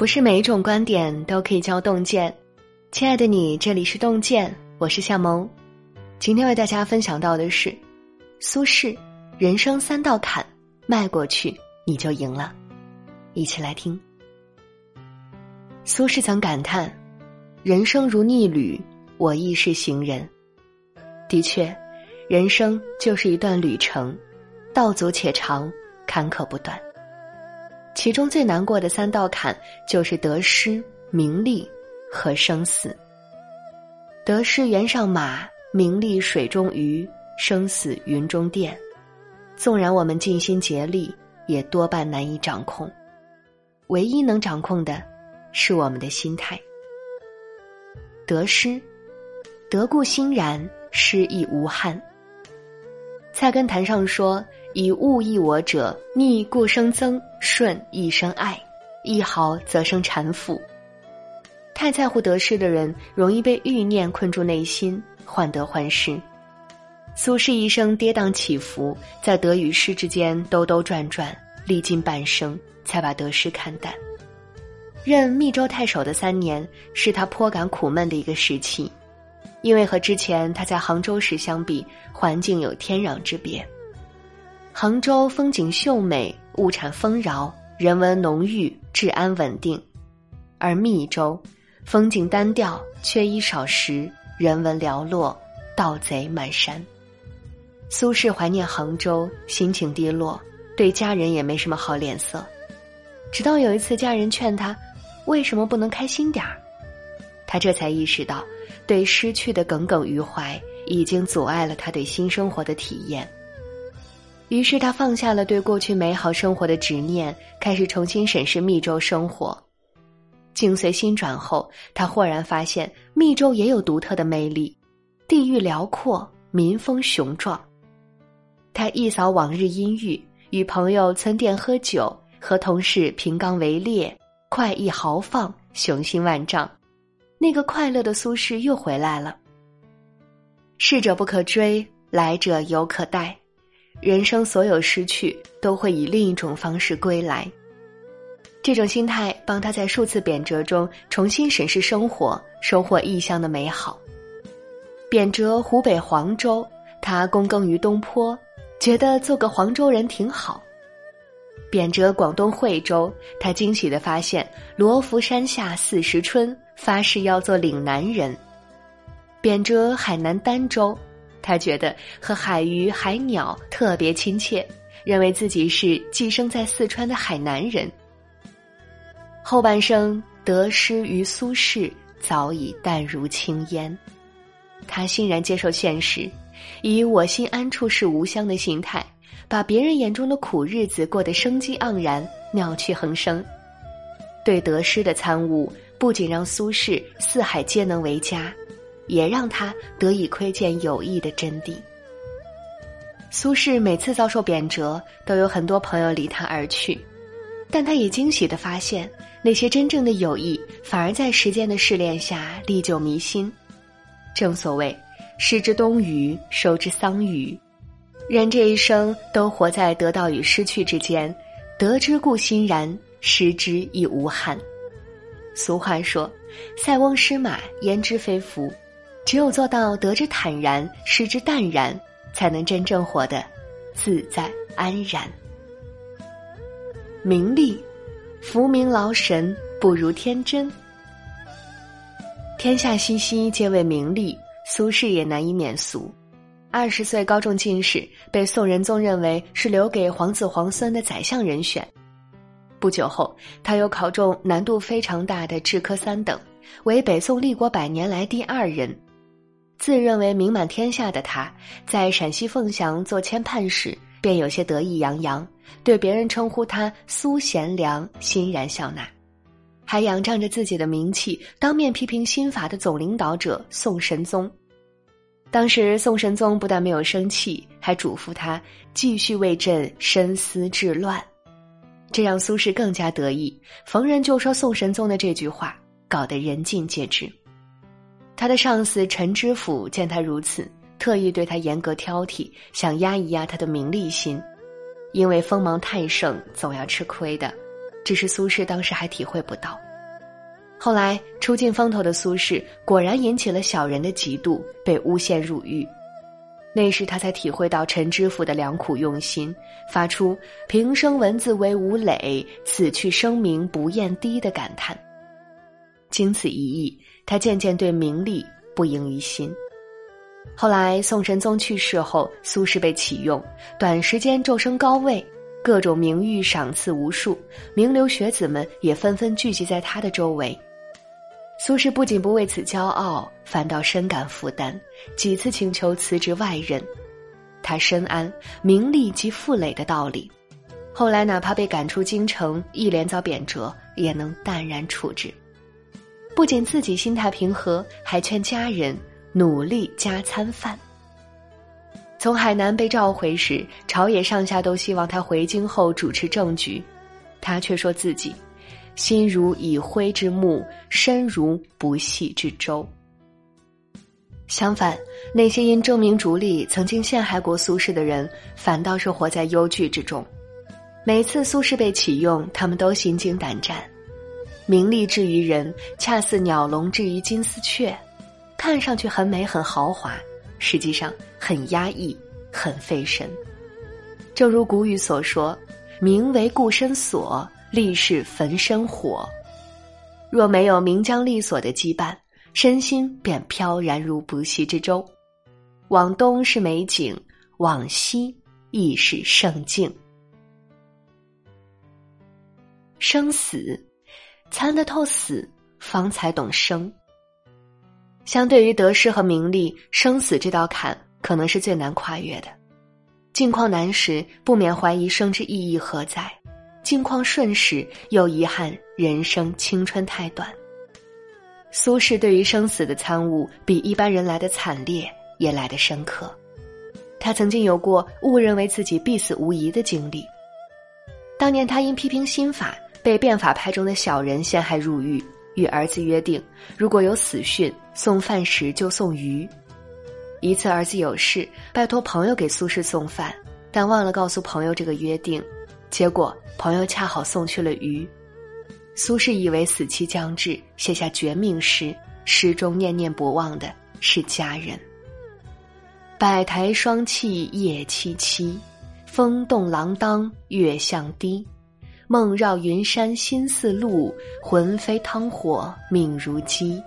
不是每一种观点都可以叫洞见。亲爱的你，这里是洞见，我是夏萌。今天为大家分享到的是苏轼：“人生三道坎，迈过去你就赢了。”一起来听。苏轼曾感叹：“人生如逆旅，我亦是行人。”的确，人生就是一段旅程，道阻且长，坎坷不断。其中最难过的三道坎，就是得失、名利和生死。得失原上马，名利水中鱼，生死云中电。纵然我们尽心竭力，也多半难以掌控。唯一能掌控的，是我们的心态。得失，得故欣然，失亦无憾。菜根谭上说。以物易我者，逆故生憎，顺亦生爱，一毫则生缠缚。太在乎得失的人，容易被欲念困住内心，患得患失。苏轼一生跌宕起伏，在得与失之间兜兜转转，历尽半生，才把得失看淡。任密州太守的三年，是他颇感苦闷的一个时期，因为和之前他在杭州时相比，环境有天壤之别。杭州风景秀美，物产丰饶，人文浓郁，治安稳定；而密州风景单调，缺衣少食，人文寥落，盗贼满山。苏轼怀念杭州，心情低落，对家人也没什么好脸色。直到有一次，家人劝他：“为什么不能开心点儿？”他这才意识到，对失去的耿耿于怀，已经阻碍了他对新生活的体验。于是他放下了对过去美好生活的执念，开始重新审视密州生活。境随心转后，他豁然发现密州也有独特的魅力，地域辽阔，民风雄壮。他一扫往日阴郁，与朋友村店喝酒，和同事平冈围猎，快意豪放，雄心万丈。那个快乐的苏轼又回来了。逝者不可追，来者犹可待。人生所有失去，都会以另一种方式归来。这种心态帮他在数次贬谪中重新审视生活，收获异乡的美好。贬谪湖北黄州，他躬耕于东坡，觉得做个黄州人挺好。贬谪广东惠州，他惊喜的发现罗浮山下四时春，发誓要做岭南人。贬谪海南儋州。他觉得和海鱼、海鸟特别亲切，认为自己是寄生在四川的海南人。后半生得失于苏轼，早已淡如轻烟。他欣然接受现实，以“我心安处是吾乡”的心态，把别人眼中的苦日子过得生机盎然、妙趣横生。对得失的参悟，不仅让苏轼四海皆能为家。也让他得以窥见友谊的真谛。苏轼每次遭受贬谪，都有很多朋友离他而去，但他也惊喜的发现，那些真正的友谊，反而在时间的试炼下历久弥新。正所谓“失之东隅，收之桑榆”，人这一生都活在得到与失去之间，得之故欣然，失之亦无憾。俗话说：“塞翁失马，焉知非福。”只有做到得之坦然，失之淡然，才能真正活得自在安然。名利，浮名劳神，不如天真。天下熙熙，皆为名利。苏轼也难以免俗。二十岁高中进士，被宋仁宗认为是留给皇子皇孙的宰相人选。不久后，他又考中难度非常大的制科三等，为北宋立国百年来第二人。自认为名满天下的他，在陕西凤翔做签判时，便有些得意洋洋，对别人称呼他苏贤良，欣然笑纳，还仰仗着自己的名气，当面批评新法的总领导者宋神宗。当时宋神宗不但没有生气，还嘱咐他继续为朕深思治乱，这让苏轼更加得意，逢人就说宋神宗的这句话，搞得人尽皆知。他的上司陈知府见他如此，特意对他严格挑剔，想压一压他的名利心，因为锋芒太盛，总要吃亏的。只是苏轼当时还体会不到，后来出尽风头的苏轼，果然引起了小人的嫉妒，被诬陷入狱。那时他才体会到陈知府的良苦用心，发出“平生文字为吴累，此去声名不厌低”的感叹。经此一役，他渐渐对名利不盈于心。后来宋神宗去世后，苏轼被启用，短时间骤升高位，各种名誉赏赐无数，名流学子们也纷纷聚集在他的周围。苏轼不仅不为此骄傲，反倒深感负担，几次请求辞职外任。他深谙名利即负累的道理，后来哪怕被赶出京城，一连遭贬谪，也能淡然处之。不仅自己心态平和，还劝家人努力加餐饭。从海南被召回时，朝野上下都希望他回京后主持政局，他却说自己。心如已灰之木，身如不系之舟。相反，那些因争名逐利曾经陷害过苏轼的人，反倒是活在忧惧之中。每次苏轼被启用，他们都心惊胆战。名利至于人，恰似鸟笼至于金丝雀，看上去很美很豪华，实际上很压抑，很费神。正如古语所说：“名为固身锁。”利是焚身火，若没有名将利锁的羁绊，身心便飘然如不系之舟。往东是美景，往西亦是圣境。生死，参得透死，方才懂生。相对于得失和名利，生死这道坎可能是最难跨越的。境况难时，不免怀疑生之意义何在。境况顺时，又遗憾人生青春太短。苏轼对于生死的参悟，比一般人来的惨烈，也来的深刻。他曾经有过误认为自己必死无疑的经历。当年他因批评新法，被变法派中的小人陷害入狱，与儿子约定，如果有死讯，送饭时就送鱼。一次儿子有事，拜托朋友给苏轼送饭，但忘了告诉朋友这个约定。结果，朋友恰好送去了鱼。苏轼以为死期将至，写下绝命诗，诗中念念不忘的是家人。百台霜气夜凄凄，风动廊当月向低。梦绕云山心似鹿，魂飞汤火命如鸡。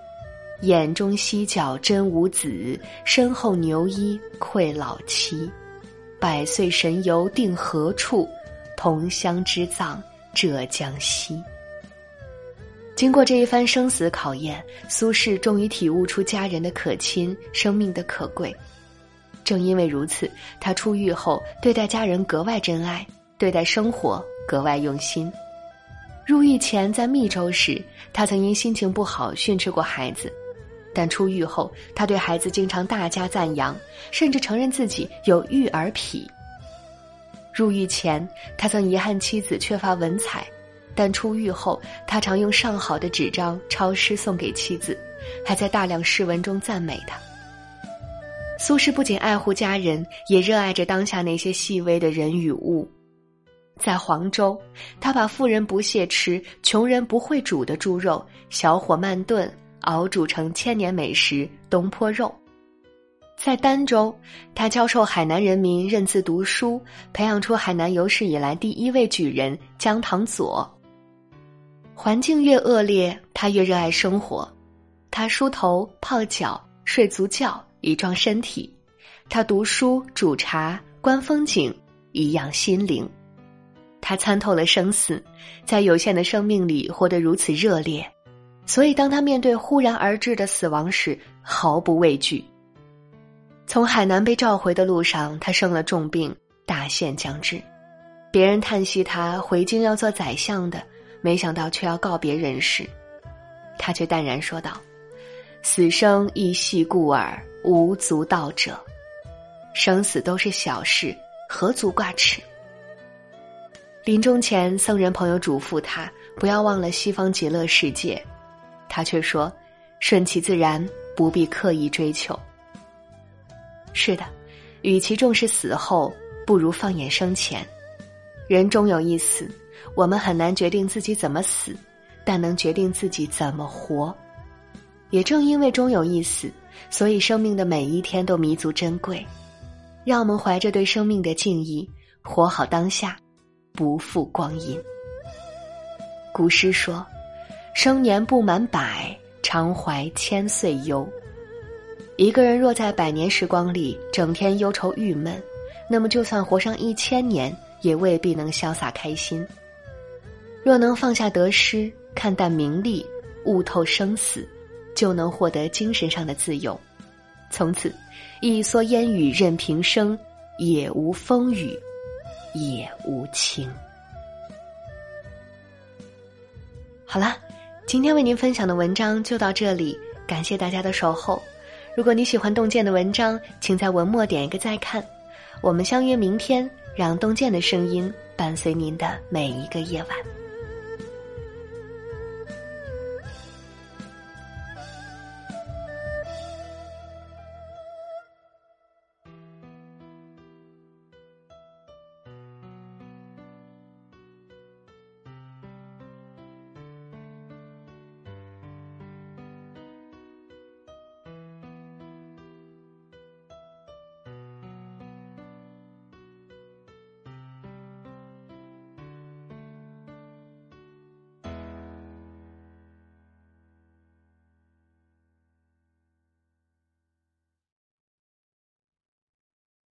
眼中犀角真无子，身后牛衣愧老妻。百岁神游定何处？同乡之葬，浙江西。经过这一番生死考验，苏轼终于体悟出家人的可亲，生命的可贵。正因为如此，他出狱后对待家人格外珍爱，对待生活格外用心。入狱前在密州时，他曾因心情不好训斥过孩子，但出狱后，他对孩子经常大加赞扬，甚至承认自己有育儿癖。入狱前，他曾遗憾妻子缺乏文采，但出狱后，他常用上好的纸张抄诗送给妻子，还在大量诗文中赞美她。苏轼不仅爱护家人，也热爱着当下那些细微的人与物。在黄州，他把富人不屑吃、穷人不会煮的猪肉，小火慢炖，熬煮成千年美食东坡肉。在儋州，他教授海南人民认字读书，培养出海南有史以来第一位举人姜唐佐。环境越恶劣，他越热爱生活。他梳头、泡脚、睡足觉，以壮身体；他读书、煮茶、观风景，以养心灵。他参透了生死，在有限的生命里活得如此热烈，所以当他面对忽然而至的死亡时，毫不畏惧。从海南被召回的路上，他生了重病，大限将至。别人叹息他回京要做宰相的，没想到却要告别人世。他却淡然说道：“死生亦系故耳，无足道者。生死都是小事，何足挂齿？”临终前，僧人朋友嘱咐他不要忘了西方极乐世界，他却说：“顺其自然，不必刻意追求。”是的，与其重视死后，不如放眼生前。人终有一死，我们很难决定自己怎么死，但能决定自己怎么活。也正因为终有一死，所以生命的每一天都弥足珍贵。让我们怀着对生命的敬意，活好当下，不负光阴。古诗说：“生年不满百，常怀千岁忧。”一个人若在百年时光里整天忧愁郁闷，那么就算活上一千年，也未必能潇洒开心。若能放下得失，看淡名利，悟透生死，就能获得精神上的自由。从此。一蓑烟雨任平生，也无风雨也无情。好啦，今天为您分享的文章就到这里，感谢大家的守候。如果你喜欢洞见的文章，请在文末点一个再看。我们相约明天，让洞见的声音伴随您的每一个夜晚。